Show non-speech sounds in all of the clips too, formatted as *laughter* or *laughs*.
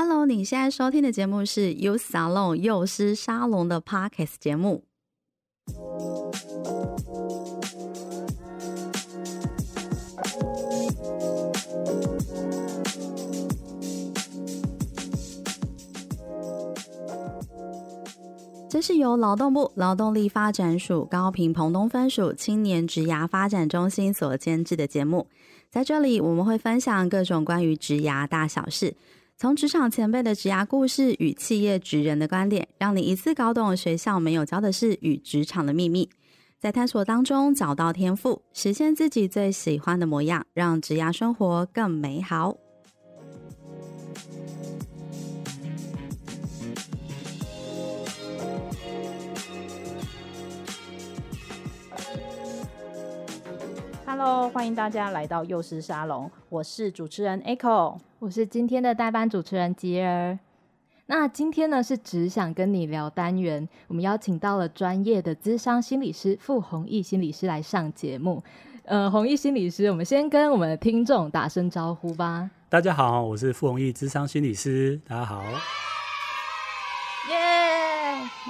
Hello，你现在收听的节目是 Youth Salon 幼师沙龙的 Podcast 节目。这是由劳动部劳动力发展署高屏澎东分署青年职涯发展中心所监制的节目。在这里，我们会分享各种关于职涯大小事，从职场前辈的职涯故事与企业职人的观点，让你一次搞懂学校没有教的事与职场的秘密，在探索当中找到天赋，实现自己最喜欢的模样，让职涯生活更美好。Hello，欢迎大家来到幼师沙龙，我是主持人 Echo，我是今天的代班主持人吉儿。那今天呢是只想跟你聊单元，我们邀请到了专业的咨商心理师傅弘毅心理师来上节目。呃，弘毅心理师，我们先跟我们的听众打声招呼吧。大家好，我是傅弘毅咨商心理师，大家好。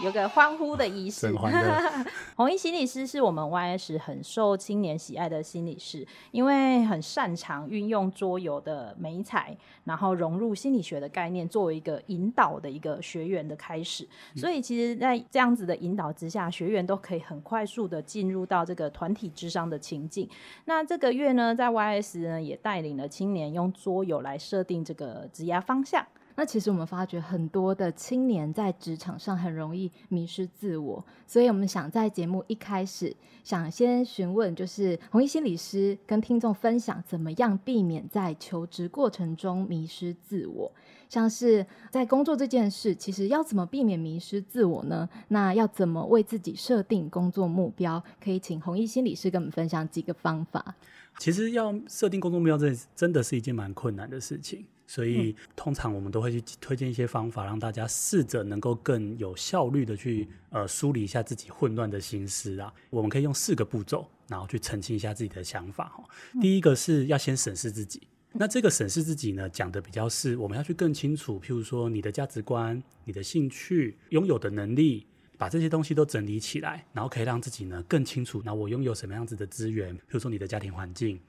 有个欢呼的仪式。*laughs* 红衣心理师是我们 YS 很受青年喜爱的心理师，因为很擅长运用桌游的美彩，然后融入心理学的概念，作为一个引导的一个学员的开始。所以，其实，在这样子的引导之下，学员都可以很快速的进入到这个团体智商的情境。那这个月呢，在 YS 呢也带领了青年用桌游来设定这个职涯方向。那其实我们发觉很多的青年在职场上很容易迷失自我，所以我们想在节目一开始，想先询问，就是弘毅心理师跟听众分享，怎么样避免在求职过程中迷失自我？像是在工作这件事，其实要怎么避免迷失自我呢？那要怎么为自己设定工作目标？可以请弘毅心理师跟我们分享几个方法。其实要设定工作目标，这真的是一件蛮困难的事情。所以，通常我们都会去推荐一些方法，让大家试着能够更有效率的去呃梳理一下自己混乱的心思啊。我们可以用四个步骤，然后去澄清一下自己的想法哈。第一个是要先审视自己，那这个审视自己呢，讲的比较是我们要去更清楚，譬如说你的价值观、你的兴趣、拥有的能力，把这些东西都整理起来，然后可以让自己呢更清楚，那我拥有什么样子的资源，譬如说你的家庭环境，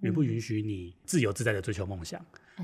允不允许你自由自在的追求梦想。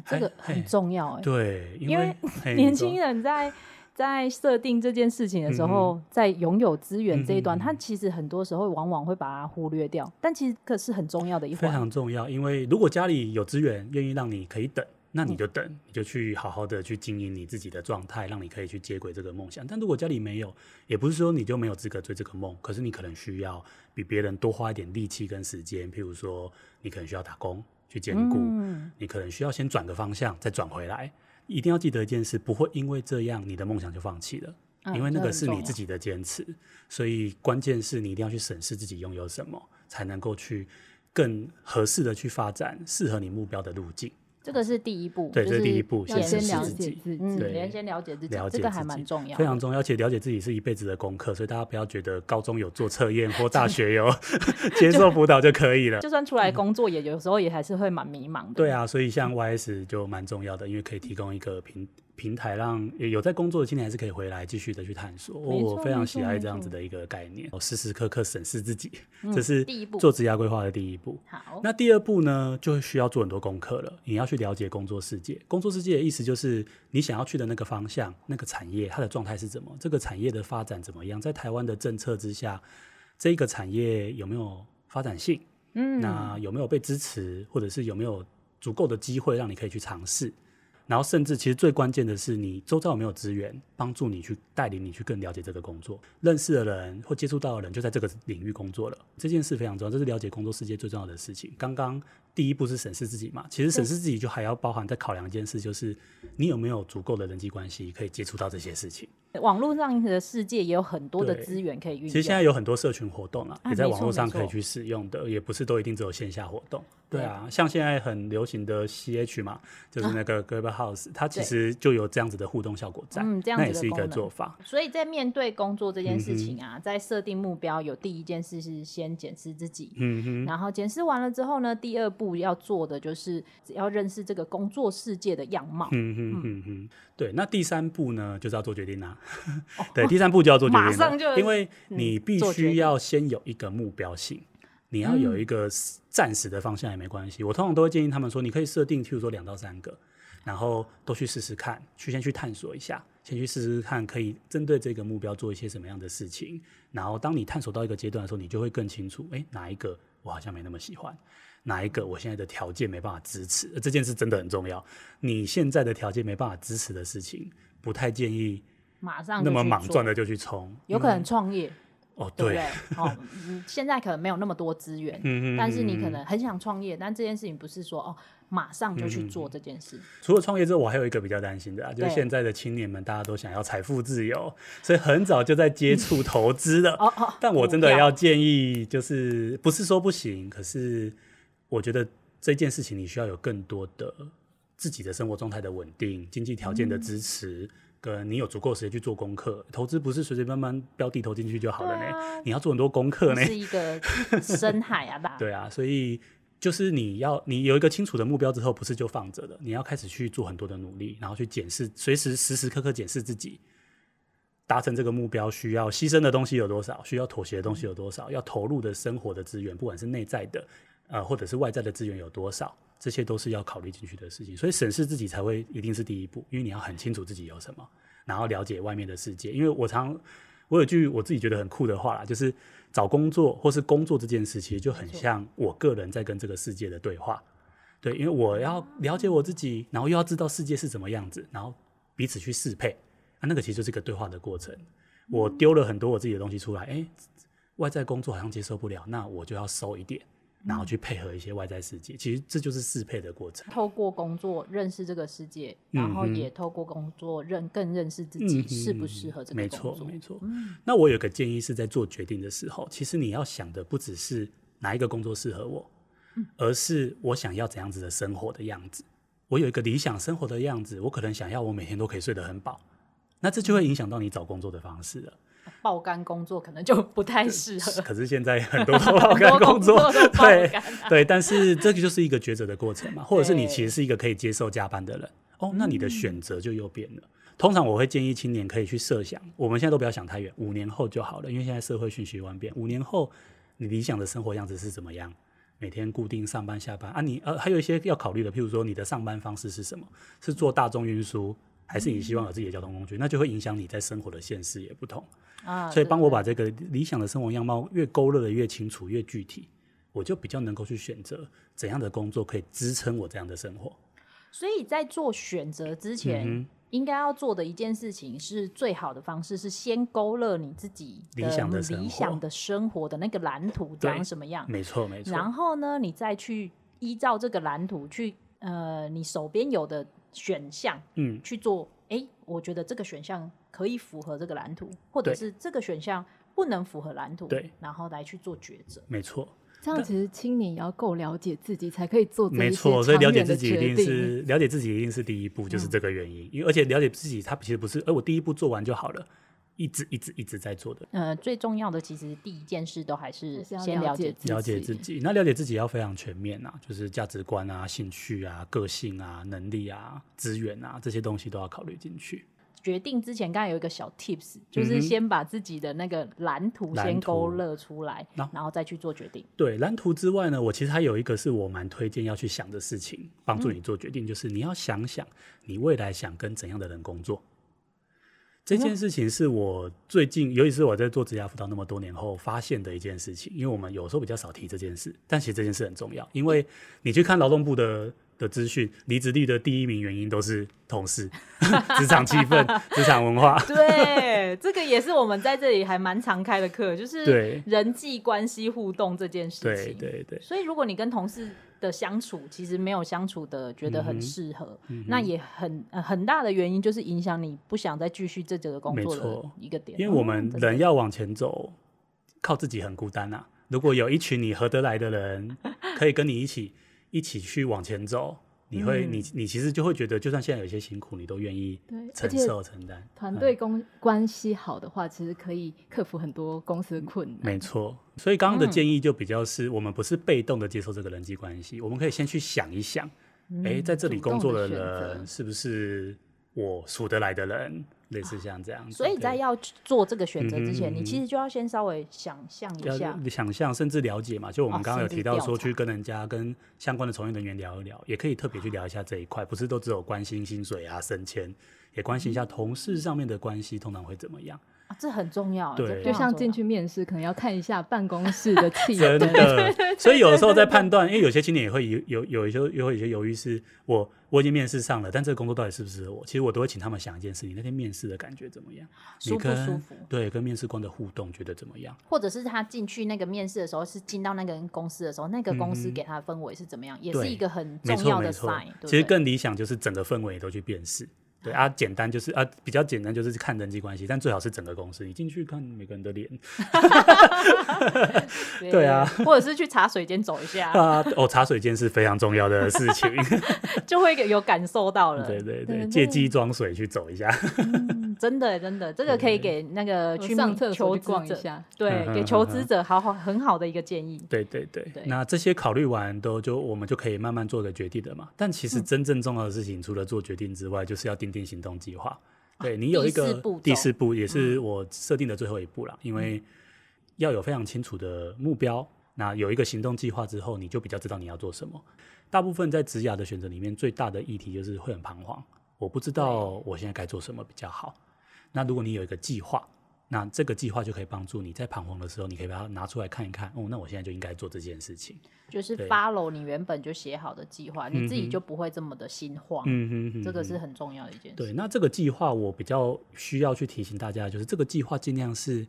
这个很重要哎，对，因为年轻人在在设定这件事情的时候，嗯、在拥有资源这一端，嗯、他其实很多时候往往会把它忽略掉，但其实可是很重要的一环，非常重要。因为如果家里有资源，愿意让你可以等，那你就等，嗯、你就去好好的去经营你自己的状态，让你可以去接轨这个梦想。但如果家里没有，也不是说你就没有资格追这个梦，可是你可能需要比别人多花一点力气跟时间，譬如说你可能需要打工。去兼顾，嗯、你可能需要先转个方向，再转回来。一定要记得一件事，不会因为这样你的梦想就放弃了，嗯、因为那个是你自己的坚持。所以关键是你一定要去审视自己拥有什么，才能够去更合适的去发展适合你目标的路径。这个是第一步，对，这是第一步，先先了解自己，嗯，先了解自己，这个还蛮重要，非常重要，而且了解自己是一辈子的功课，所以大家不要觉得高中有做测验或 *laughs* 大学有 *laughs* 接受辅导就可以了，就算出来工作也有时候也还是会蛮迷茫的。对啊，所以像 YS 就蛮重要的，因为可以提供一个平。平台让有在工作的青年还是可以回来继续的去探索。我非常喜爱这样子的一个概念，我时时刻刻审视自己，这是第一步做职涯规划的第一步。好，那第二步呢，就需要做很多功课了。你要去了解工作世界，工作世界的意思就是你想要去的那个方向、那个产业，它的状态是怎么？这个产业的发展怎么样？在台湾的政策之下，这个产业有没有发展性？嗯，那有没有被支持，或者是有没有足够的机会让你可以去尝试？然后，甚至其实最关键的是，你周遭有没有资源帮助你去带领你去更了解这个工作，认识的人或接触到的人就在这个领域工作了。这件事非常重要，这是了解工作世界最重要的事情。刚刚第一步是审视自己嘛，其实审视自己就还要包含在考量一件事，就是你有没有足够的人际关系可以接触到这些事情。网络上的世界也有很多的资源可以运用。其实现在有很多社群活动啊，也在网络上可以去使用的，也不是都一定只有线下活动。对啊，像现在很流行的 CH 嘛，就是那个 Clubhouse，它其实就有这样子的互动效果在，嗯，这样子的那也是一个做法。所以在面对工作这件事情啊，在设定目标，有第一件事是先先检视自己，嗯哼，然后检视完了之后呢，第二步要做的就是要认识这个工作世界的样貌。嗯哼嗯哼，对。那第三步呢，就是要做决定啦、啊。对，第三步就要做决定了，马上就因为你必须要先有一个目标性。你要有一个暂时的方向也没关系，嗯，我通常都会建议他们说，你可以设定，譬如说两到三个，然后都去试试看，去先去探索一下，先去试试看，可以针对这个目标做一些什么样的事情。然后当你探索到一个阶段的时候，你就会更清楚，哎，哪一个我好像没那么喜欢，哪一个我现在的条件没办法支持，这件事真的很重要。你现在的条件没办法支持的事情，不太建议马上那么莽撞的就去冲，有可能创业。哦，对，对不对？哦，现在可能没有那么多资源，嗯，但是你可能很想创业，但这件事情不是说哦，马上就去做这件事。除了创业之后，我还有一个比较担心的啊，就是现在的青年们，大家都想要财富自由，所以很早就在接触投资了。哦哦，但我真的要建议，就是不是说不行，可是我觉得这件事情你需要有更多的自己的生活状态的稳定、经济条件的支持。嗯跟你有足够时间去做功课，投资不是随随便便标的投进去就好了呢，啊，你要做很多功课呢。是一个深海啊，*laughs* 对啊，所以就是你要你有一个清楚的目标之后，不是就放着的，你要开始去做很多的努力，然后去检视，随时时时刻刻检视自己，达成这个目标需要牺牲的东西有多少，需要妥协的东西有多少，要投入的生活的资源，不管是内在的，呃，或者是外在的资源有多少。这些都是要考虑进去的事情，所以审视自己才会一定是第一步，因为你要很清楚自己有什么，然后了解外面的世界。因为我常我有句我自己觉得很酷的话啦，就是找工作或是工作这件事，其实就很像我个人在跟这个世界的对话。对，因为我要了解我自己，然后又要知道世界是怎么样子，然后彼此去适配啊，那个其实就是一个对话的过程。我丢了很多我自己的东西出来，诶，外在工作好像接受不了，那我就要收一点。然后去配合一些外在世界，其实这就是适配的过程。透过工作认识这个世界，然后也透过工作认更认识自己适不适合这个工作。没错，没错。那我有个建议是在做决定的时候，其实你要想的不只是哪一个工作适合我，而是我想要怎样子的生活的样子。我有一个理想生活的样子，我可能想要我每天都可以睡得很饱，那这就会影响到你找工作的方式了。爆肝工作可能就不太适合，可是现在很多 *laughs* 都爆肝工作，工作都对对，但是这个就是一个抉择的过程嘛，或者是你其实是一个可以接受加班的人，哦，那你的选择就又变了。通常我会建议青年可以去设想，我们现在都不要想太远，五年后就好了，因为现在社会瞬息万变，五年后你理想的生活样子是怎么样？每天固定上班下班啊你，你呃还有一些要考虑的，譬如说你的上班方式是什么？是坐大众运输，还是你希望有自己的交通工具？那就会影响你在生活的现实也不同。啊，所以帮我把这个理想的生活样貌越勾勒的越清楚、越具体，我就比较能够去选择怎样的工作可以支撑我这样的生活。所以在做选择之前，嗯，应该要做的一件事情是最好的方式是先勾勒你自己理想的理想的生活的那个蓝图长什么样。没错，没错。然后呢，你再去依照这个蓝图去呃，你手边有的选项，嗯，去做。哎，我觉得这个选项可以符合这个蓝图，或者是这个选项不能符合蓝图，对，然后来去做抉择。没错，这样其实青年也要够了解自己，才可以做这。没错，所以了解自己一定是了解自己一定是第一步，就是这个原因。因、嗯、为而且了解自己，他其实不是，哎，我第一步做完就好了。一直一直一直在做的。呃，最重要的其实第一件事都还是先了解自己。了解自己。那了解自己要非常全面啊，就是价值观啊、兴趣啊、个性啊、能力啊、资源啊这些东西都要考虑进去。决定之前，刚才有一个小 tips，就是先把自己的那个蓝图先勾勒出来，然后再去做决定。对，蓝图之外呢，我其实还有一个是我蛮推荐要去想的事情，帮助你做决定，嗯，就是你要想想你未来想跟怎样的人工作。这件事情是我最近，尤其是我在做职涯辅导那么多年后发现的一件事情。因为我们有时候比较少提这件事，但其实这件事很重要。因为你去看劳动部的的资讯，离职率的第一名原因都是同事、*laughs* 职场气氛、职场文化。对，这个也是我们在这里还蛮常开的课，就是人际关系互动这件事情。对对对。所以如果你跟同事的相处其实没有相处的觉得很适合，嗯嗯、那也很、呃、很大的原因就是影响你不想再继续这几个工作的一个点。因为我们人要往前走，靠自己很孤单啊。如果有一群你合得来的人，*laughs* 可以跟你一起一起去往前走，你会，你你其实就会觉得，就算现在有些辛苦，你都愿意承受承担。团队公关系好的话，其实可以克服很多公司的困难。没错，所以刚刚的建议就比较是我们不是被动的接受这个人际关系，我们可以先去想一想，哎，在这里工作的人是不是我数得来的人？类似像这样子，所以在要做这个选择之前，你其实就要先稍微想象一下，想象甚至了解嘛。就我们刚刚有提到说，去跟人家、跟相关的从业人员聊一聊，也可以特别去聊一下这一块，不是都只有关心薪水啊、升迁，也关心一下同事上面的关系，通常会怎么样。啊、这很重要，对，就像进去面试，可能要看一下办公室的气氛。真的，*laughs* 所以有的时候在判断，因为有些青年也会有有有一些有一些犹豫，是我我已经面试上了，但这个工作到底适不适合我？其实我都会请他们想一件事情：那天面试的感觉怎么样？舒不舒服？对，跟面试官的互动觉得怎么样？或者是他进去那个面试的时候，是进到那个公司的时候，那个公司给他的氛围是怎么样？嗯、也是一个很重要的 sign。其实更理想就是整个氛围都去辨识。对啊，简单就是啊，比较简单就是看人际关系，但最好是整个公司，你进去看每个人的脸。*laughs* 对，对啊，或者是去茶水间走一下啊。哦，茶水间是非常重要的事情，*laughs* 就会有感受到了。对对对，借机装水去走一下。嗯、真的真的，这个可以给那个去上厕所逛一下，对，给求职者好好很好的一个建议。对对对，对那这些考虑完都就我们就可以慢慢做个决定的嘛。但其实真正重要的事情，嗯、除了做决定之外，就是要定定行动计划，对你有一个第四步，也是我设定的最后一步了。因为要有非常清楚的目标，那有一个行动计划之后，你就比较知道你要做什么。大部分在职涯的选择里面，最大的议题就是会很彷徨，我不知道我现在该做什么比较好。那如果你有一个计划，那这个计划就可以帮助你在彷徨的时候，你可以把它拿出来看一看。哦，那我现在就应该做这件事情。就是 follow 你原本就写好的计划，你自己就不会这么的心慌。嗯哼，哼，这个是很重要的一件事。对，那这个计划我比较需要去提醒大家，就是这个计划尽量是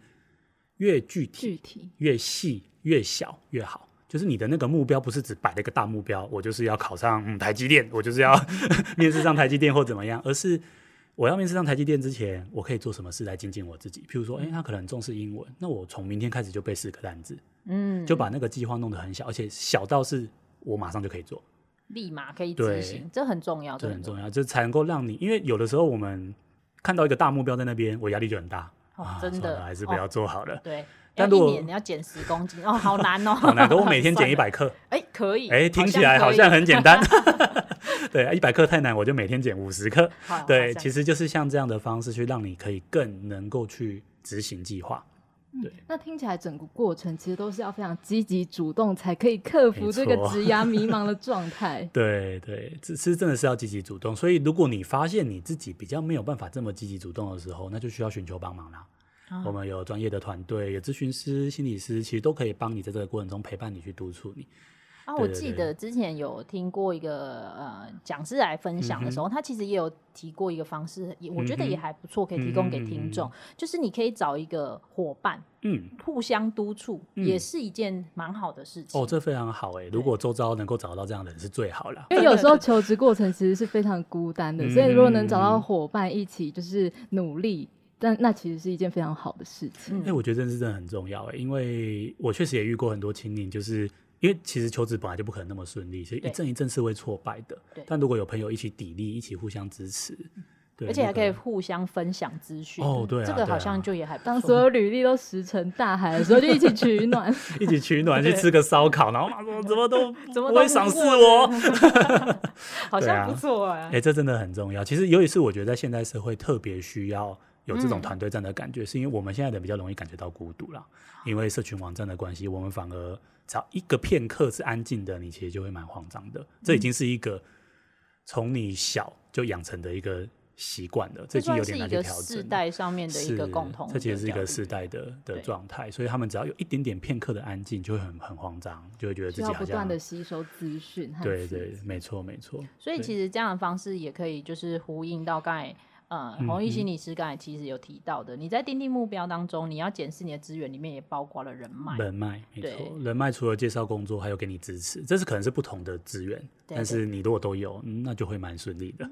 越具体、具体越细、越小越好。就是你的那个目标不是只摆了一个大目标，我就是要考上、嗯、台积电，我就是要 *laughs* 面试上台积电或怎么样，而是。我要面试上台积电之前，我可以做什么事来精进我自己？譬如说，哎、欸，他可能很重视英文，那我从明天开始就背四个单字，嗯，就把那个计划弄得很小，而且小到是我马上就可以做，立马可以执行，对。这很重要，这很重要，这才能够让你，因为有的时候我们看到一个大目标在那边，我压力就很大，哦、真的。还是不要做好了，哦、对。但如果你要减十公斤。哦，好难哦，*laughs* 好难。可我每天 *laughs* 减一百克，哎，可以，哎，听起来好像很简单。*laughs* *laughs* 对，一百克太难，我就每天减五十克。对，其实就是像这样的方式去让你可以更能够去执行计划。对，那听起来整个过程其实都是要非常积极主动，才可以克服这个职涯迷茫的状态。*laughs* 对对，这是真的是要积极主动。所以如果你发现你自己比较没有办法这么积极主动的时候，那就需要寻求帮忙啦。我们有专业的团队，有咨询师、心理师，其实都可以帮你在这个过程中陪伴你去督促你。啊，我记得之前有听过一个呃讲师来分享的时候，嗯、他其实也有提过一个方式，也我觉得也还不错，可以提供给听众，嗯、就是你可以找一个伙伴，嗯，互相督促，嗯、也是一件蛮好的事情。哦，这非常好哎，如果周遭能够找到这样的人是最好了。因为有时候求职过程其实是非常孤单的，所以如果能找到伙伴一起就是努力。但那其实是一件非常好的事情。哎、嗯，我觉得这是真的很重要哎，因为我确实也遇过很多青年，就是因为其实求职本来就不可能那么顺利，所以一阵一阵是会挫败的。但如果有朋友一起砥砺，一起互相支持，对，而且还可以互相分享资讯。哦，对、啊，这个好像就也还不错。当所有履历都石沉大海的时候，就一起取暖，*laughs* 一起取暖，*laughs* 去吃个烧烤，然后马上怎么都 *laughs* 怎么都不会赏识我，好像不错哎。哎，这真的很重要。其实尤其是我觉得在现代社会特别需要。有这种团队战的感觉，嗯、是因为我们现在的比较容易感觉到孤独了，因为社群网站的关系，我们反而只要一个片刻是安静的，你其实就会蛮慌张的。这已经是一个从你小就养成的一个习惯了，这已经有点难去调整。世代上面的一个共同，这其实是一个世代的的状态，所以他们只要有一点点片刻的安静，就会很很慌张，就会觉得自己好像不断的吸收资讯。对对，没错没错。所以其实这样的方式也可以就是呼应到刚才。呃，弘毅心理师刚才其实有提到的，嗯、你在定定目标当中，你要检视你的资源里面也包括了人脉。人脉，没错，对人脉除了介绍工作，还有给你支持，这是可能是不同的资源，但是你如果都有，嗯、那就会蛮顺利的。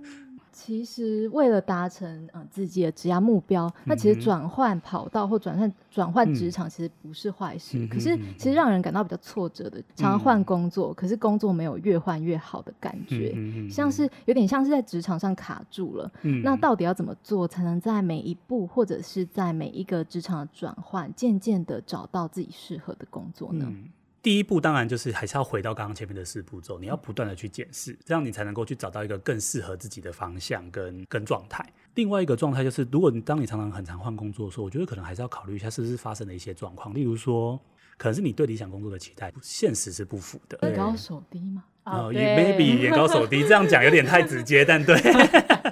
其实为了达成呃自己的职业目标，那其实转换跑道或转换转换职场其实不是坏事。嗯、可是其实让人感到比较挫折的，常常换工作，嗯、可是工作没有越换越好的感觉，嗯、像是有点像是在职场上卡住了。嗯、那到底要怎么做才能在每一步或者是在每一个职场的转换，渐渐的找到自己适合的工作呢？嗯第一步当然就是还是要回到刚刚前面的四步骤，你要不断的去检视，这样你才能够去找到一个更适合自己的方向跟跟状态。另外一个状态就是，如果你当你常常很常换工作的时候，我觉得可能还是要考虑一下是不是发生了一些状况，例如说，可能是你对理想工作的期待，现实是不符的。眼高手低嘛？哦，maybe 眼高手低，这样讲有点太直接，*laughs* 但对。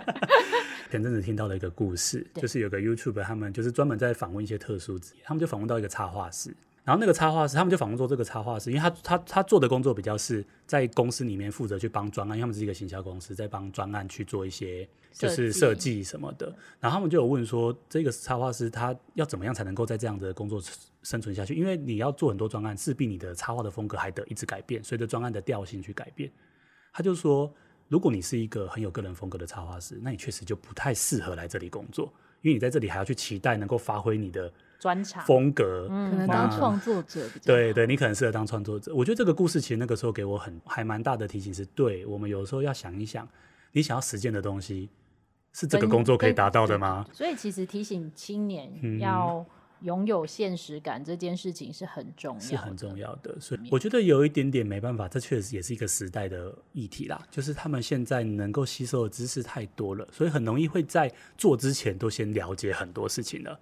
*laughs* 前阵子听到了一个故事，就是有个 YouTuber 他们就是专门在访问一些特殊职业，他们就访问到一个插画师。然后那个插画师，他们就访问做这个插画师，因为他他他做的工作比较是在公司里面负责去帮专案，因为他们是一个行销公司，在帮专案去做一些就是设计什么的。然后他们就有问说，这个插画师他要怎么样才能够在这样的工作生存下去？因为你要做很多专案，势必你的插画的风格还得一直改变，随着专案的调性去改变。他就说，如果你是一个很有个人风格的插画师，那你确实就不太适合来这里工作，因为你在这里还要去期待能够发挥你的。专长风格，嗯，可能当创作者比较对对，你可能适合当创作者。我觉得这个故事其实那个时候给我很还蛮大的提醒是，对我们有时候要想一想，你想要实践的东西是这个工作可以达到的吗？所以其实提醒青年要拥有现实感这件事情是很重要，是很重要的。所以我觉得有一点点没办法，这确实也是一个时代的议题啦。就是他们现在能够吸收的知识太多了，所以很容易会在做之前都先了解很多事情了。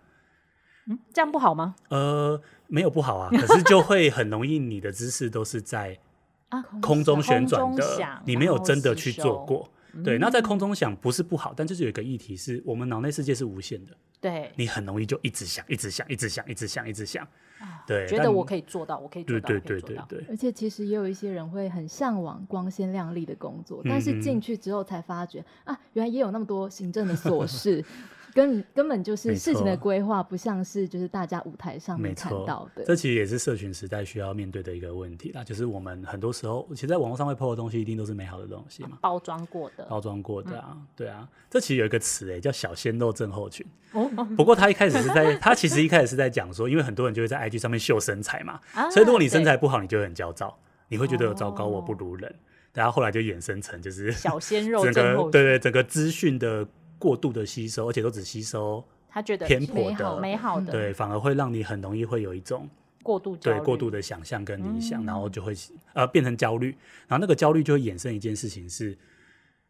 嗯，这样不好吗？呃，没有不好啊，可是就会很容易，你的知识都是在空中旋转的，你没有真的去做过。对，那在空中想不是不好，但就是有一个议题是我们脑内世界是无限的，对，你很容易就一直想，一直想，一直想，一直想，一直想，对，觉得我可以做到，我可以做到，对对对对对。而且其实也有一些人会很向往光鲜亮丽的工作，但是进去之后才发觉啊，原来也有那么多行政的琐事。*laughs* 根根本就是事情的规划，不像是就是大家舞台上面看到的。这其实也是社群时代需要面对的一个问题啦，就是我们很多时候，其实在网络上会 po 的东西，一定都是美好的东西嘛，包装过的，包装过的啊，嗯、对啊。这其实有一个词诶，叫小鲜肉症候群。哦。不过他一开始是在，*laughs* 他其实一开始是在讲说，因为很多人就会在 IG 上面秀身材嘛，啊、所以如果你身材不好，你就会很焦躁，你会觉得糟糕，我不如人。然后后来就衍生成就是小鲜肉 *laughs* 症候群，对对，整个资讯的过度的吸收，而且都只吸收。他觉得偏颇的、美好的，对，反而会让你很容易会有一种过度对过度的想象跟理想，然后就会呃变成焦虑，然后那个焦虑就会衍生一件事情是，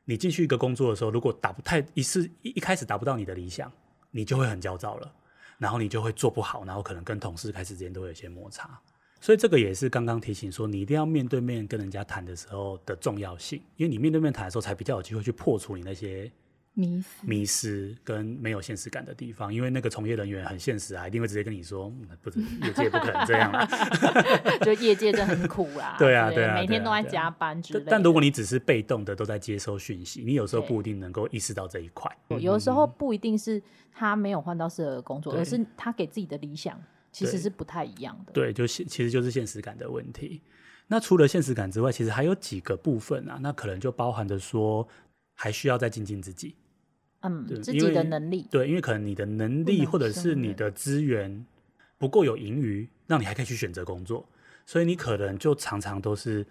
你进去一个工作的时候，如果达不太一次一一开始达不到你的理想，你就会很焦躁了，然后你就会做不好，然后可能跟同事开始之间都会有一些摩擦，所以这个也是刚刚提醒说，你一定要面对面跟人家谈的时候的重要性，因为你面对面谈的时候，才比较有机会去破除你那些。迷失，迷失跟没有现实感的地方，因为那个从业人员很现实啊，一定会直接跟你说，不是业界不可能这样啦，*laughs* 就业界真的很苦 *laughs* 啦。对啊，对啊，每天都在加班之类的。但如果你只是被动的都在接收讯息，你有时候不一定能够意识到这一块。有时候不一定是他没有换到适合的工作，而是他给自己的理想其实是不太一样的。对，就其实就是现实感的问题。那除了现实感之外，其实还有几个部分啊，那可能就包含着说，还需要再精进自己。嗯，自己的能力对，因为可能你的能力或者是你的资源不够有盈余，让你还可以去选择工作，所以你可能就常常都是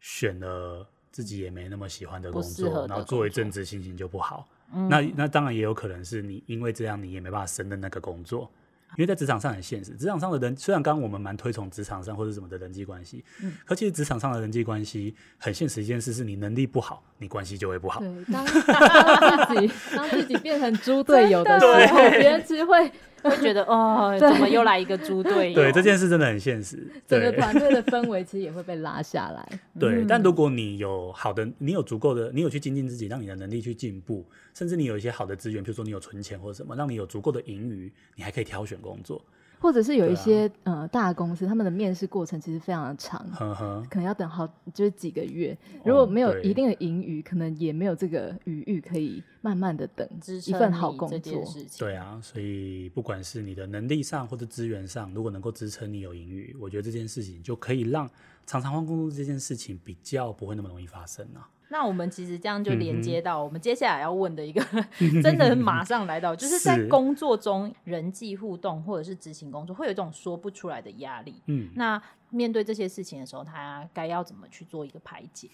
选了自己也没那么喜欢的工作，然后做一阵子心情就不好。嗯、那那当然也有可能是你因为这样你也没办法胜任那个工作。因为在职场上很现实，职场上的人虽然刚刚我们蛮推崇职场上或者什么的人际关系，嗯，可其实职场上的人际关系很现实一件事是你能力不好，你关系就会不好。对，当当自己当自己变成猪队友的时候，别人只会。会觉得哦，怎么又来一个猪队友？对，这件事真的很现实。整个团队的氛围其实也会被拉下来。对，但如果你有好的，你有足够的，你有去精进自己，让你的能力去进步，甚至你有一些好的资源，比如说你有存钱或者什么，让你有足够的盈余，你还可以挑选工作。或者是有一些、啊、呃大公司，他们的面试过程其实非常的长，呵呵可能要等好就是几个月。如果没有一定的盈余，可能也没有这个余裕可以慢慢的等一份好工作。对啊，所以不管是你的能力上或者资源上，如果能够支撑你有盈余，我觉得这件事情就可以让常常换工作这件事情比较不会那么容易发生啊。那我们其实这样就连接到我们接下来要问的一个，*laughs* 真的马上来到，就是在工作中人际互动或者是执行工作，会有一种说不出来的压力。嗯，那面对这些事情的时候，他该要怎么去做一个排解？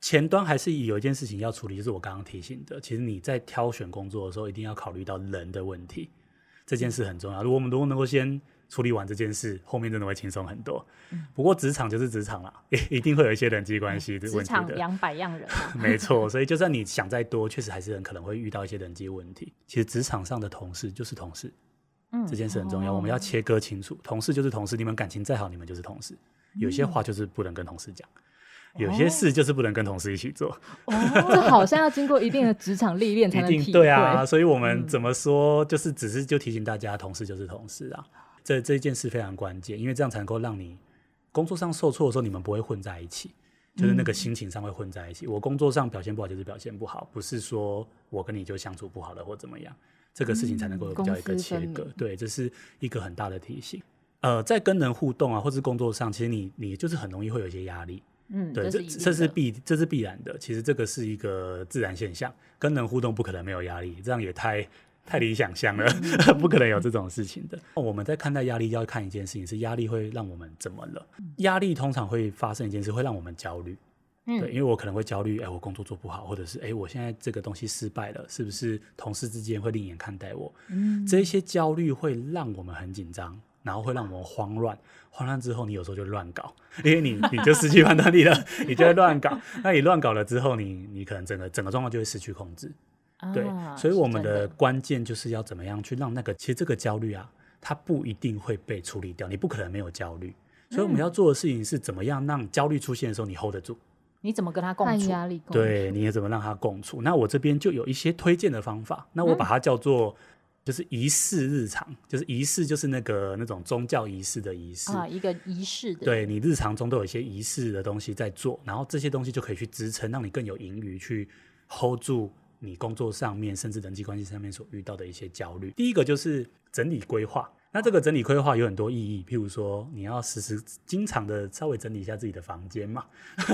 前端还是有一件事情要处理，就是我刚刚提醒的，其实你在挑选工作的时候，一定要考虑到人的问题，这件事很重要。如果我们如果能够先处理完这件事，后面真的会轻松很多。嗯、不过职场就是职场啦，*laughs* 一定会有一些人际关系的问题的。职场两百样人、啊，*laughs* 没错。所以就算你想再多，确实还是很可能会遇到一些人际问题。其实职场上的同事就是同事，嗯，这件事很重要，哦、我们要切割清楚。同事就是同事，你们感情再好，你们就是同事。有些话就是不能跟同事讲。嗯有些事就是不能跟同事一起做，哦，这好像要经过一定的职场历练才能 *laughs* 体会。对啊，所以我们怎么说，就是只是就提醒大家，同事就是同事啊。这这一件事非常关键，因为这样才能够让你工作上受挫的时候，你们不会混在一起，就是那个心情上会混在一起。我工作上表现不好就是表现不好，不是说我跟你就相处不好了或怎么样，这个事情才能够有比较一个切割。对，这是一个很大的提醒。呃，在跟人互动啊，或是工作上，其实你你就是很容易会有一些压力。嗯，对，这这是必这是必然的。其实这个是一个自然现象，跟人互动不可能没有压力，这样也太太理想乡了，嗯、*laughs* 不可能有这种事情的。我们在看待压力，要看一件事情是压力会让我们怎么了？压力通常会发生一件事，会让我们焦虑。嗯，对，因为我可能会焦虑，哎，我工作做不好，或者是哎，我现在这个东西失败了，是不是同事之间会另眼看待我？嗯，这些焦虑会让我们很紧张。然后会让我们慌乱，慌乱之后，你有时候就乱搞，*laughs* 因为你你就失去判断力了，你就会乱搞。那你乱搞了之后，你你可能整个整个状况就会失去控制。啊、对，所以我们的关键就是要怎么样去让那个，其实这个焦虑啊，它不一定会被处理掉，你不可能没有焦虑。所以我们要做的事情是怎么样让焦虑出现的时候你 hold 得住？你怎么跟他共处？压力共处。对，你也怎么让他共处？那我这边就有一些推荐的方法，那我把它叫做。嗯就是仪式日常，就是仪式，就是那个那种宗教仪式的仪式啊，一个仪式的。对，你日常中都有一些仪式的东西在做，然后这些东西就可以去支撑，让你更有盈余去 hold 住你工作上面，甚至人际关系上面所遇到的一些焦虑。第一个就是整理规划，那这个整理规划有很多意义，譬如说你要时时经常的稍微整理一下自己的房间嘛。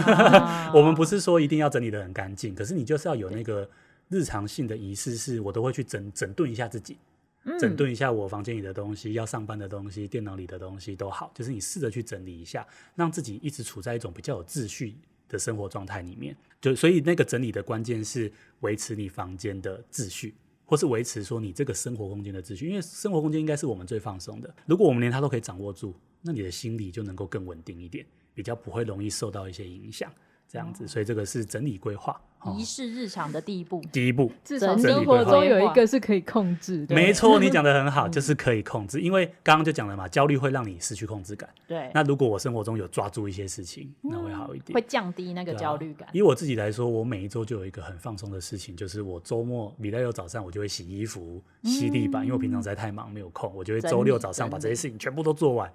啊、*laughs* 我们不是说一定要整理的很干净，可是你就是要有那个。日常性的仪式是我都会去整整顿一下自己，嗯、整顿一下我房间里的东西，要上班的东西，电脑里的东西都好，就是你试着去整理一下，让自己一直处在一种比较有秩序的生活状态里面。就所以那个整理的关键是维持你房间的秩序，或是维持说你这个生活空间的秩序，因为生活空间应该是我们最放松的。如果我们连它都可以掌握住，那你的心理就能够更稳定一点，比较不会容易受到一些影响。这样子，所以这个是整理规划。仪式日常的第一步，第一步，至少生活中有一个是可以控制的。没错，你讲的很好，就是可以控制。因为刚刚就讲了嘛，焦虑会让你失去控制感。对。那如果我生活中有抓住一些事情，那会好一点，会降低那个焦虑感。以我自己来说，我每一周就有一个很放松的事情，就是我周末礼拜六早上我就会洗衣服、吸地板，因为我平常实在太忙没有空，我就会周六早上把这些事情全部都做完。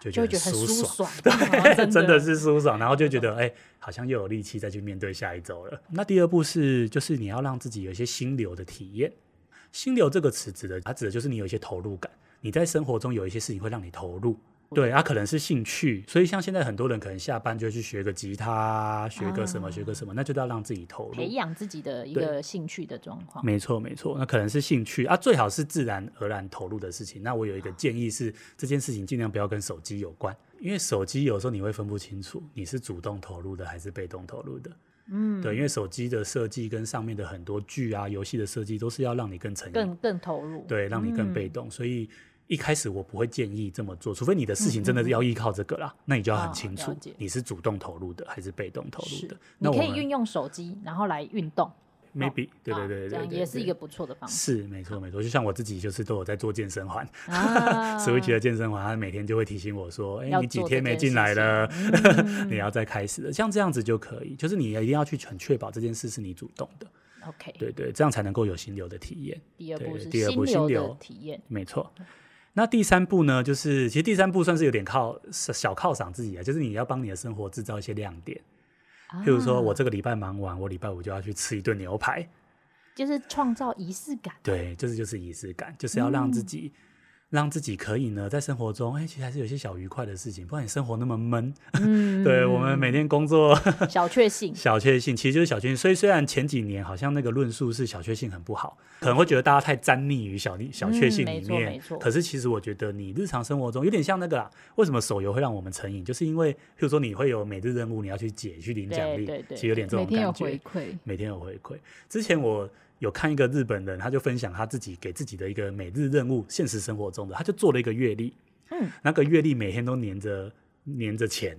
就觉得很舒爽，*laughs* 对，*laughs* 真的是舒爽，然后就觉得 *laughs* 哎、欸，好像又有力气再去面对下一周了。那第二步是，就是你要让自己有一些心流的体验。心流这个词指的，它指的就是你有一些投入感，你在生活中有一些事情会让你投入。对，它、啊、可能是兴趣，所以像现在很多人可能下班就去学个吉他，学个什么，啊、学个什么，那就要让自己投入，培养自己的一个兴趣的状况。没错，没错，那可能是兴趣啊，最好是自然而然投入的事情。那我有一个建议是，这件事情尽量不要跟手机有关，因为手机有时候你会分不清楚你是主动投入的还是被动投入的。嗯，对，因为手机的设计跟上面的很多剧啊、游戏的设计都是要让你更沉、更更投入，对，让你更被动，嗯、所以。一开始我不会建议这么做，除非你的事情真的是要依靠这个啦，嗯嗯，那你就要很清楚你是主动投入的还是被动投入的。你可以运用手机，然后来运动，maybe，对对对对，这样也是一个不错的方法。是没错没错，就像我自己就是都有在做健身环，*laughs* Switch 的健身环，它每天就会提醒我说，哎，你几天没进来了，*laughs* 你要再开始了，像这样子就可以，就是你一定要去很确保这件事是你主动的。OK，对对，这样才能够有心流的体验。第二步是第二步心流的体验，没错。那第三步呢？就是其实第三步算是有点靠小犒赏自己啊，就是你要帮你的生活制造一些亮点。譬如说我这个礼拜忙完，我礼拜五就要去吃一顿牛排，就是创造仪式感。对，就是就是仪式感，就是要让自己让自己可以呢，在生活中，哎、欸，其实还是有些小愉快的事情，不然你生活那么闷。嗯，*laughs* 对我们每天工作 *laughs* 小确幸，*laughs* 小确幸其实就是小确幸。所以虽然前几年好像那个论述是小确幸很不好，可能会觉得大家太沾溺于小小确幸里面。嗯、没错，可是其实我觉得你日常生活中有点像那个啦。为什么手游会让我们成瘾？就是因为，譬如说你会有每日任务，你要去解去领奖励，对对对，其实有点这种感觉。每天有回馈，每天有回馈。之前我。有看一个日本人，他就分享他自己给自己的一个每日任务，现实生活中的，他就做了一个月历，嗯，那个月历每天都粘着粘着钱，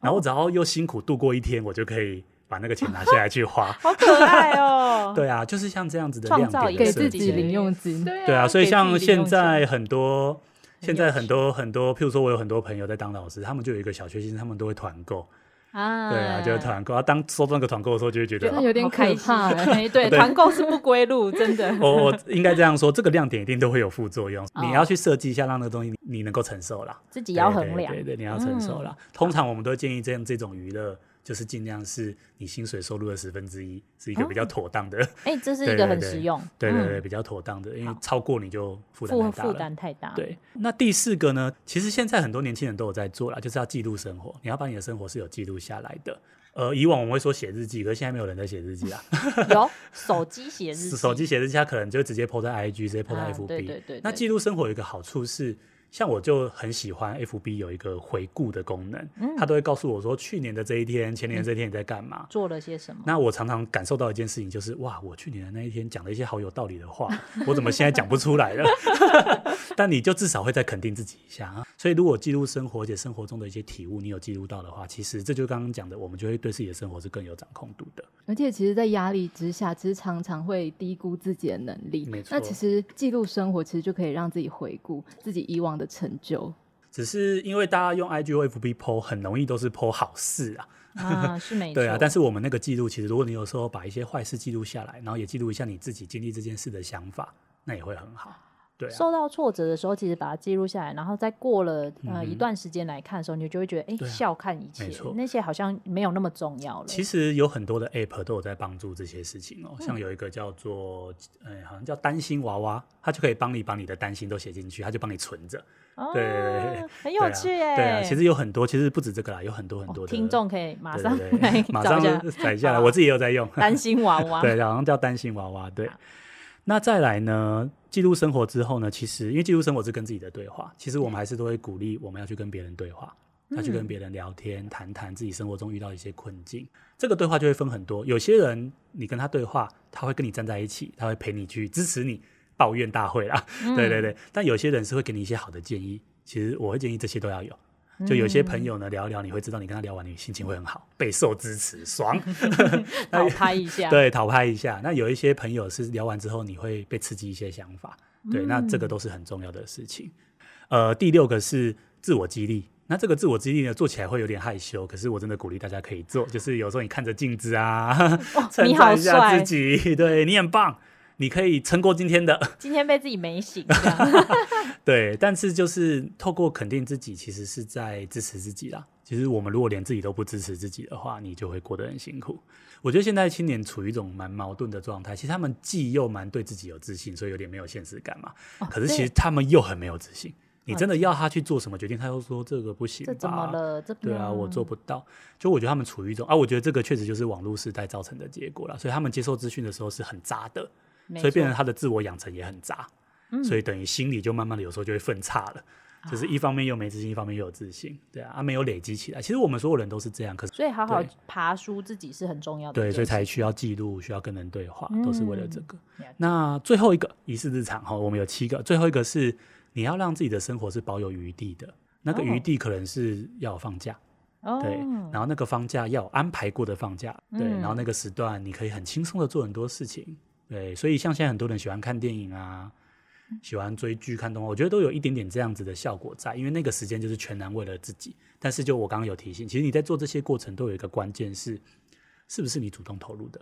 然后只要又辛苦度过一天，我就可以把那个钱拿下来去花，*laughs* 好可爱哦。*laughs* 对啊，就是像这样子的亮点给自己零用金，对啊，所以像现在很多现在很多很多，譬如说我有很多朋友在当老师，他们就有一个小确幸，他们都会团购。啊，对啊，就是团购啊。当收到那个团购的时候，就会觉得有点可怕。*laughs* 对，团购是不归路，真的。*laughs* 我我应该这样说，这个亮点一定都会有副作用。你要去设计一下，让那个东西你能够承受啦。自己要衡量，对对，你要承受啦。通常我们都建议这样这种娱乐。就是尽量是你薪水收入的十分之一，是一个比较妥当的。哎、这是一个很实用。对对对，比较妥当的，因为超过你就负担太大了。负担太大。对，那第四个呢？其实现在很多年轻人都有在做了，就是要记录生活。你要把你的生活是有记录下来的。呃，以往我们会说写日记，可是现在没有人在写日记啊。*laughs* 有手机写日记，*laughs* 手机写日记，他可能就直接 po 在 IG，直接 po 在 FB。啊、对，对，对对对。那记录生活有一个好处是。像我就很喜欢 FB 有一个回顾的功能，嗯，他都会告诉我说去年的这一天、前年的这一天你在干嘛，做了些什么。那我常常感受到一件事情，就是哇，我去年的那一天讲了一些好有道理的话，我怎么现在讲不出来了？*laughs* 但你就至少会再肯定自己一下啊。所以如果记录生活，而且生活中的一些体悟，你有记录到的话，其实这就刚刚讲的，我们就会对自己的生活是更有掌控度的。而且其实，在压力之下，其实常常会低估自己的能力。没错。那其实记录生活，其实就可以让自己回顾自己以往的成就。只是因为大家用 IG 或 FB po 很容易都是 po 好事啊，啊 *laughs* 是没错，对啊。但是我们那个记录，其实如果你有时候把一些坏事记录下来，然后也记录一下你自己经历这件事的想法，那也会很好。对啊，受到挫折的时候，其实把它记录下来，然后再过了呃一段时间来看的时候，你就会觉得哎，笑看一切，那些好像没有那么重要了。其实有很多的 App 都有在帮助这些事情哦，像有一个叫做呃好像叫担心娃娃，它就可以帮你把你的担心都写进去，它就帮你存着。对对对，很有趣耶。对啊，其实有很多，其实不止这个啦，有很多很多的听众可以马上马上就载下来，我 *laughs* 自己也有在用担心娃娃，对，好像叫担心娃娃，对。那再来呢？记录生活之后呢？其实因为记录生活是跟自己的对话，其实我们还是都会鼓励我们要去跟别人对话，要去跟别人聊天，谈谈自己生活中遇到一些困境。这个对话就会分很多，有些人你跟他对话，他会跟你站在一起，他会陪你去支持你，抱怨大会啦，对对对。但有些人是会给你一些好的建议，其实我会建议这些都要有。就有些朋友呢，聊一聊，你会知道你跟他聊完，你心情会很好，备受支持，爽 *laughs* *laughs* 讨拍一下，对，讨拍一下。那有一些朋友是聊完之后，你会被刺激一些想法，对，那这个都是很重要的事情。呃，第六个是自我激励，那这个自我激励呢，做起来会有点害羞，可是我真的鼓励大家可以做，就是有时候你看着镜子啊，*laughs* 称赞一下自己，对，你很棒。你可以撑过今天的，*laughs* *laughs* 今天被自己美醒，对，但是就是透过肯定自己，其实是在支持自己啦。其实我们如果连自己都不支持自己的话，你就会过得很辛苦。我觉得现在青年处于一种蛮矛盾的状态，其实他们既又蛮对自己有自信，所以有点没有现实感嘛。哦、可是其实他们又很没有自信。你真的要他去做什么决定，他又说这个不行，这怎么了？这对啊，我做不到。就我觉得他们处于一种啊，我觉得这个确实就是网络时代造成的结果了。所以他们接受资讯的时候是很渣的。所以变成他的自我养成也很杂，嗯、所以等于心里就慢慢的有时候就会分叉了，嗯、就是一方面又没自信，一方面又有自信，对啊，啊没有累积起来。其实我们所有人都是这样，可是所以好好爬书自己是很重要的，对，所以才需要记录，需要跟人对话，嗯、都是为了这个。那最后一个仪式日常哈，我们有七个，最后一个是你要让自己的生活是保有余地的，那个余地可能是要放假，哦、对，然后那个放假要安排过的放假，对，嗯、然后那个时段你可以很轻松的做很多事情。对，所以像现在很多人喜欢看电影啊，喜欢追剧、看动画，我觉得都有一点点这样子的效果在，因为那个时间就是全然为了自己。但是就我刚刚有提醒，其实你在做这些过程都有一个关键是，是不是你主动投入的？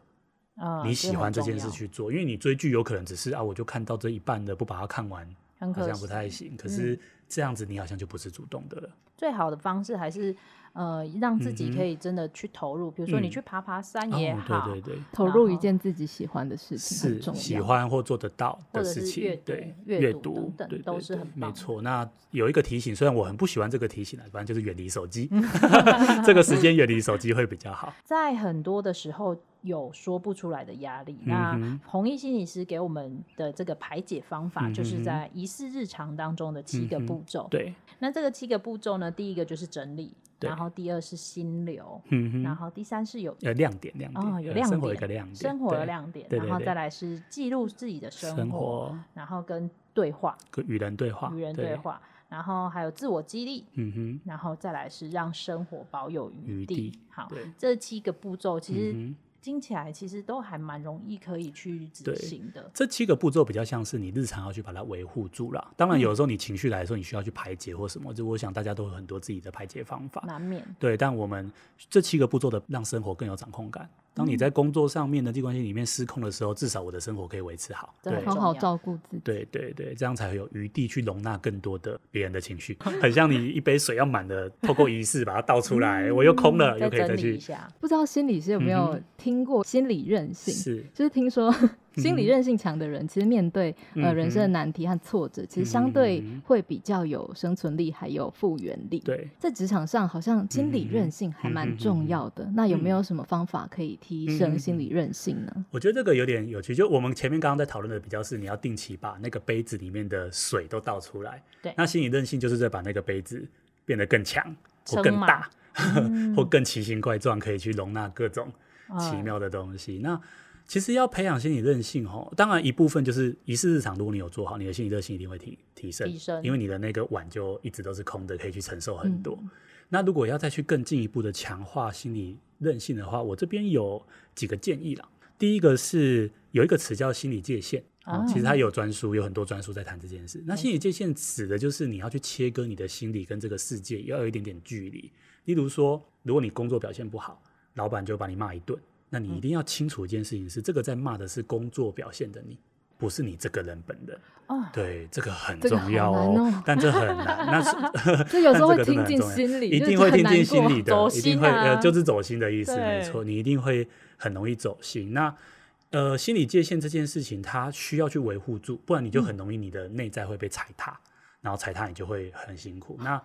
啊，你喜欢这件事去做，因为你追剧有可能只是啊，我就看到这一半的，不把它看完，好像不太行。可是这样子你好像就不是主动的了。最好的方式还是。呃，让自己可以真的去投入，比如说你去爬爬山也好，对对对，投入一件自己喜欢的事情很重要，是喜欢或做得到的事情，对，阅读等等都是很没错。那有一个提醒，虽然我很不喜欢这个提醒，反正就是远离手机，*laughs* 这个时间远离手机会比较好。在很多的时候有说不出来的压力，那弘毅心理师给我们的这个排解方法，就是在仪式日常当中的七个步骤。对，那这个七个步骤呢，第一个就是整理。然后第二是心流，嗯，然后第三是有呃亮点，亮点哦，有亮点，生活一个亮点，生活的亮点，然后再来是记录自己的生活，然后跟对话，跟与人对话，与人对话，然后还有自我激励，嗯哼，然后再来是让生活保有余地。好，这七个步骤其实。听起来其实都还蛮容易可以去执行的。这七个步骤比较像是你日常要去把它维护住了。当然，有的时候你情绪来的时候，你需要去排解或什么。就我想大家都有很多自己的排解方法，难免。对，但我们这七个步骤的让生活更有掌控感。当你在工作上面的人际关系里面失控的时候，至少我的生活可以维持好，对，好好照顾自己。对对对，这样才会有余地去容纳更多的别人的情绪。*laughs* 很像你一杯水要满的，透过仪式把它倒出来，我又空了，又可以再去。不知道心理师有没有听过心理韧性？是，就是听说。心理韧性强的人，其实面对呃人生的难题和挫折，其实相对会比较有生存力，还有复原力。对，在职场上，好像心理韧性还蛮重要的。那有没有什么方法可以提升心理韧性呢？我觉得这个有点有趣。就我们前面刚刚在讨论的，比较是你要定期把那个杯子里面的水都倒出来。对，那心理韧性就是在把那个杯子变得更强，或更大，*laughs* 或更奇形怪状，可以去容纳各种奇妙的东西。那其实要培养心理韧性，吼，当然一部分就是仪式日常，如果你有做好，你的心理韧性一定会提提升，提升，因为你的那个碗就一直都是空的，可以去承受很多。嗯、那如果要再去更进一步的强化心理韧性的话，我这边有几个建议啦。第一个是有一个词叫心理界限，啊、其实它有专书，有很多专书在谈这件事。那心理界限指的就是你要去切割你的心理跟这个世界，要有一点点距离。例如说，如果你工作表现不好，老板就把你骂一顿。那你一定要清楚一件事情是，这个在骂的是工作表现的你，不是你这个人本人。哦，对，这个很重要哦，但这很难。*laughs* 那是 *laughs* 这有时候会 *laughs* 听进心里，一定会听进心里的，一定会呃，就是走心的意思，没错，你一定会很容易走心。那呃，心理界限这件事情，它需要去维护住，不然你就很容易你的内在会被踩踏，然后踩踏你就会很辛苦。那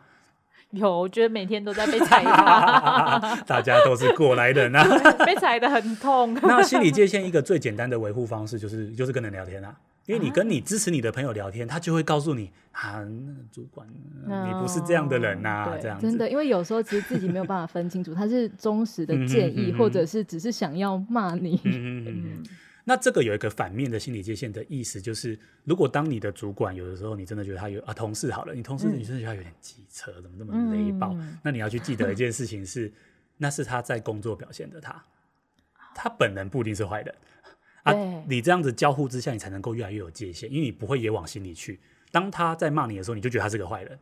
有，我觉得每天都在被踩踏。*laughs* 大家都是过来人啊，被踩的很痛。*laughs* 那心理界限一个最简单的维护方式就是就是跟人聊天啊，因为你跟你支持你的朋友聊天，他就会告诉你啊，那个主管，你不是这样的人呐，这样真的，因为有时候其实自己没有办法分清楚，他是忠实的建议，或者是只是想要骂你。那这个有一个反面的心理界限的意思，就是如果当你的主管有的时候你真的觉得他有啊，同事好了，你同事你真的觉得他有点机车，怎么那么雷暴？嗯、那你要去记得一件事情是，*laughs* 那是他在工作表现的他，他本人不一定是坏人啊。你这样子交互之下，你才能够越来越有界限，因为你不会也往心里去。当他在骂你的时候，你就觉得他是个坏人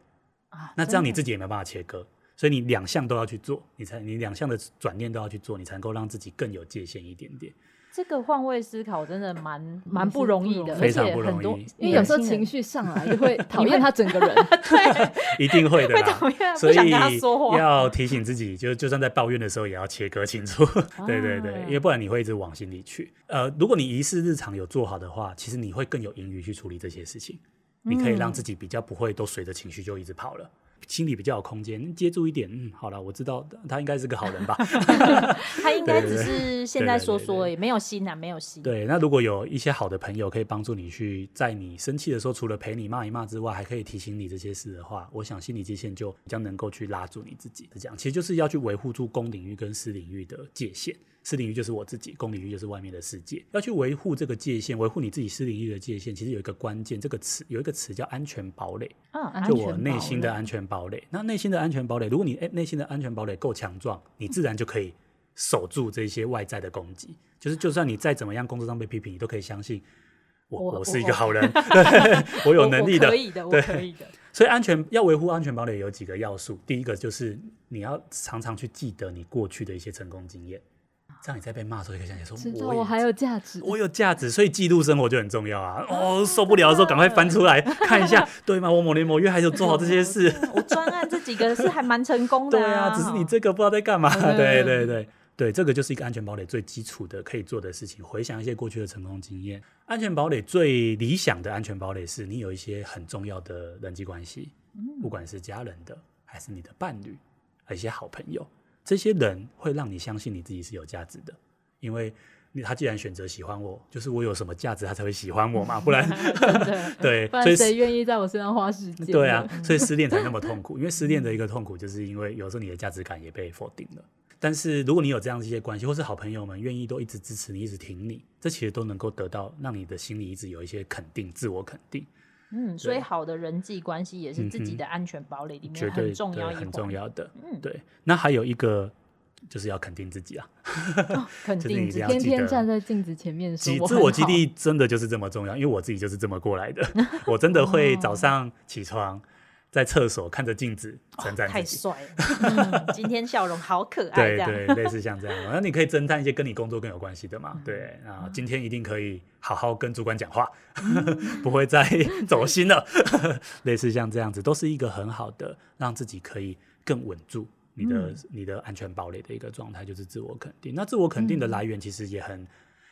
啊，那这样你自己也没办法切割，所以你两项都要去做，你才你两项的转念都要去做，你才能够让自己更有界限一点点。这个换位思考真的蛮蛮不容易的，非常不容易。因为有时候情绪上来就 *laughs* 会讨厌他整个人，*laughs* 对，*laughs* 一定会的啦。所以要提醒自己，就就算在抱怨的时候，也要切割清楚。对对对，因为不然你会一直往心里去。呃，如果你仪式日常有做好的话，其实你会更有盈余裕去处理这些事情。你可以让自己比较不会都随着情绪就一直跑了。心里比较有空间，接住一点，嗯，好了，我知道他应该是个好人吧？*laughs* 他应该只是现在说说，也没有心啊，没有心。对，那如果有一些好的朋友可以帮助你去，在你生气的时候，除了陪你骂一骂之外，还可以提醒你这些事的话，我想心理界限就比较能够去拉住你自己。是这样，其实就是要去维护住公领域跟私领域的界限。私领域就是我自己，公领域就是外面的世界。要去维护这个界限，维护你自己私领域的界限，其实有一个关键，这个词有一个词叫安全堡垒。啊，就我内心的安全堡垒。那内心的安全堡垒，如果你诶内心的安全堡垒够强壮，你自然就可以守住这些外在的攻击。就是就算你再怎么样工作上被批评，你都可以相信我，我，我是一个好人，*laughs* 我有能力的，可以的，我可以的。所以安全要维护安全堡垒有几个要素，第一个就是你要常常去记得你过去的一些成功经验。这样你在被骂的时候，可以想起说，我还有价值，我有价值，所以记录生活就很重要啊！*laughs* 哦，受不了的时候，赶快翻出来 *laughs* 看一下，对吗？我某年某月还有做好这些事，*laughs* 我专案这几个是还蛮成功的，对啊，只是你这个不知道在干嘛，对对对。对，这个就是一个安全堡垒最基础的可以做的事情。回想一些过去的成功经验，安全堡垒最理想的安全堡垒是你有一些很重要的人际关系，不管是家人的，还是你的伴侣，还有一些好朋友，这些人会让你相信你自己是有价值的。因为他既然选择喜欢我，就是我有什么价值，他才会喜欢我嘛，不然 *laughs* *laughs* 对，不然谁愿意在我身上花时间？对啊，所以失恋才那么痛苦。因为失恋的一个痛苦，就是因为有时候你的价值感也被否定了。但是如果你有这样一些关系，或是好朋友们愿意都一直支持你，一直挺你，这其实都能够得到让你的心里一直有一些肯定，自我肯定。嗯，所以好的人际关系也是自己的安全堡垒里面很重要、很重要的。嗯，对。那还有一个。就是要肯定自己啊，哦、*laughs* 肯定天天站在镜子前面说，自我激励真的就是这么重要，因为我自己就是这么过来的。*laughs* 我真的会早上起床，在厕所看着镜子太帅了、嗯，今天笑容好可爱。对对，类似像这样，那你可以侦探一些跟你工作更有关系的嘛？对啊，今天一定可以好好跟主管讲话，*laughs* 不会再走心了。类似像这样子，都是一个很好的让自己可以更稳住。你的、嗯、你的安全堡垒的一个状态就是自我肯定。那自我肯定的来源其实也很、嗯、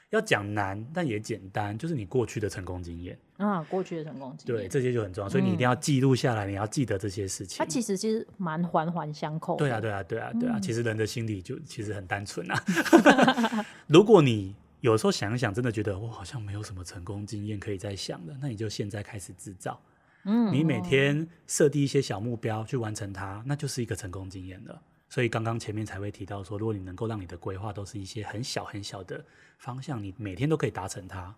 要讲难，但也简单，就是你过去的成功经验啊，过去的成功经验，对这些就很重要，所以你一定要记录下来、嗯，你要记得这些事情。它其实其实蛮环环相扣。对啊，对啊，对啊，对啊。嗯、其实人的心理就其实很单纯啊。*laughs* *laughs* 如果你有时候想一想，真的觉得我好像没有什么成功经验可以再想的，那你就现在开始制造。嗯，你每天设定一些小目标去完成它，那就是一个成功经验了。所以刚刚前面才会提到说，如果你能够让你的规划都是一些很小很小的方向，你每天都可以达成它。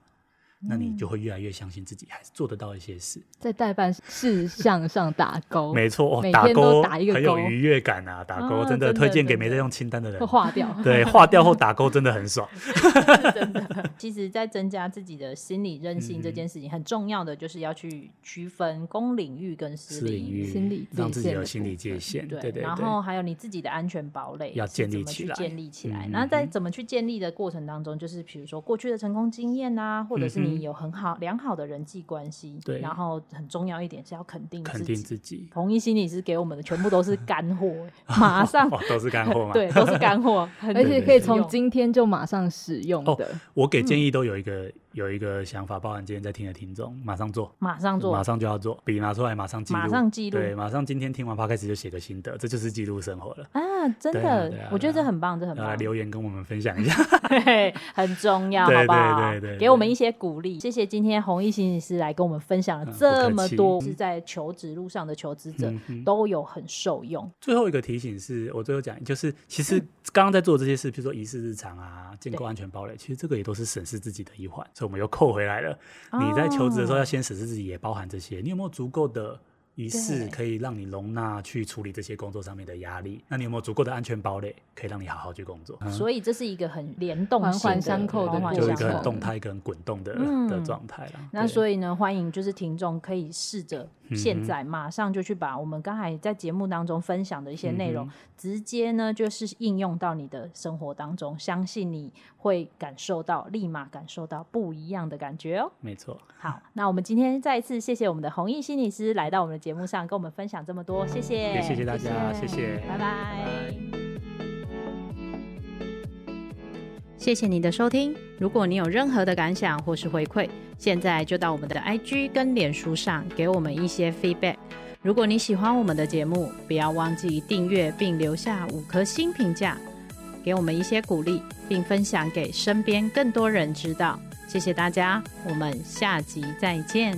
那你就会越来越相信自己，还是做得到一些事。在代办事项上打勾，*laughs* 没错，每天都打一个勾，很有愉悦感啊！打勾、啊、真的推荐给没在用清单的人，划掉。对，划掉后打勾真的很爽。*laughs* 真的，其实，在增加自己的心理韧性这件事情，很重要的就是要去区分公领域跟私领域，心理让自己有心理界限。对对对。然后还有你自己的安全堡垒要建立起来，建立起来。那在怎么去建立的过程当中，就是比如说过去的成功经验啊，或者是你有很好良好的人际关系，对，然后很重要一点是要肯定肯定自己。同一心理师给我们的全部都是干货，*laughs* 马上都是干货嘛，*laughs* 对，都是干货，*laughs* 而且可以从今天就马上使用的。哦，我给建议都有一个。有一个想法，包含今天在听的听众，马上做，马上做，马上就要做，笔拿出来，马上记录，马上记录，对，马上今天听完 Podcast 就写个心得，这就是记录生活了啊！真的，啊啊、我觉得这很棒，这很棒。来留言跟我们分享一下，对，*laughs* 很重要，*laughs* 好不好？对对对，给我们一些鼓励。谢谢今天弘毅心理师来跟我们分享了这么多，嗯、是在求职路上的求职者、嗯、都有很受用。最后一个提醒是我最后讲，就是其实刚刚在做这些事，比如说仪式日常啊，建构安全堡垒，其实这个也都是审视自己的一环，所以我们又扣回来了。你在求职的时候要先审视自己，也包含这些。你有没有足够的仪式可以让你容纳去处理这些工作上面的压力？那你有没有足够的安全堡垒可以让你好好去工作？所以这是一个很联动、环环相扣的，就一个很动态、很滚动的、嗯、的状态了。那所以呢，欢迎就是听众可以试着。现在马上就去把我们刚才在节目当中分享的一些内容，直接呢就是应用到你的生活当中，相信你会感受到，立马感受到不一样的感觉哦。没错。好，那我们今天再一次谢谢我们的弘毅心理师来到我们的节目上，跟我们分享这么多，谢谢。也谢谢大家，谢谢，谢谢，拜拜。拜拜。谢谢你的收听。如果你有任何的感想或是回馈，现在就到我们的 IG 跟脸书上给我们一些 feedback。如果你喜欢我们的节目，不要忘记订阅并留下五颗星评价，给我们一些鼓励，并分享给身边更多人知道。谢谢大家，我们下集再见。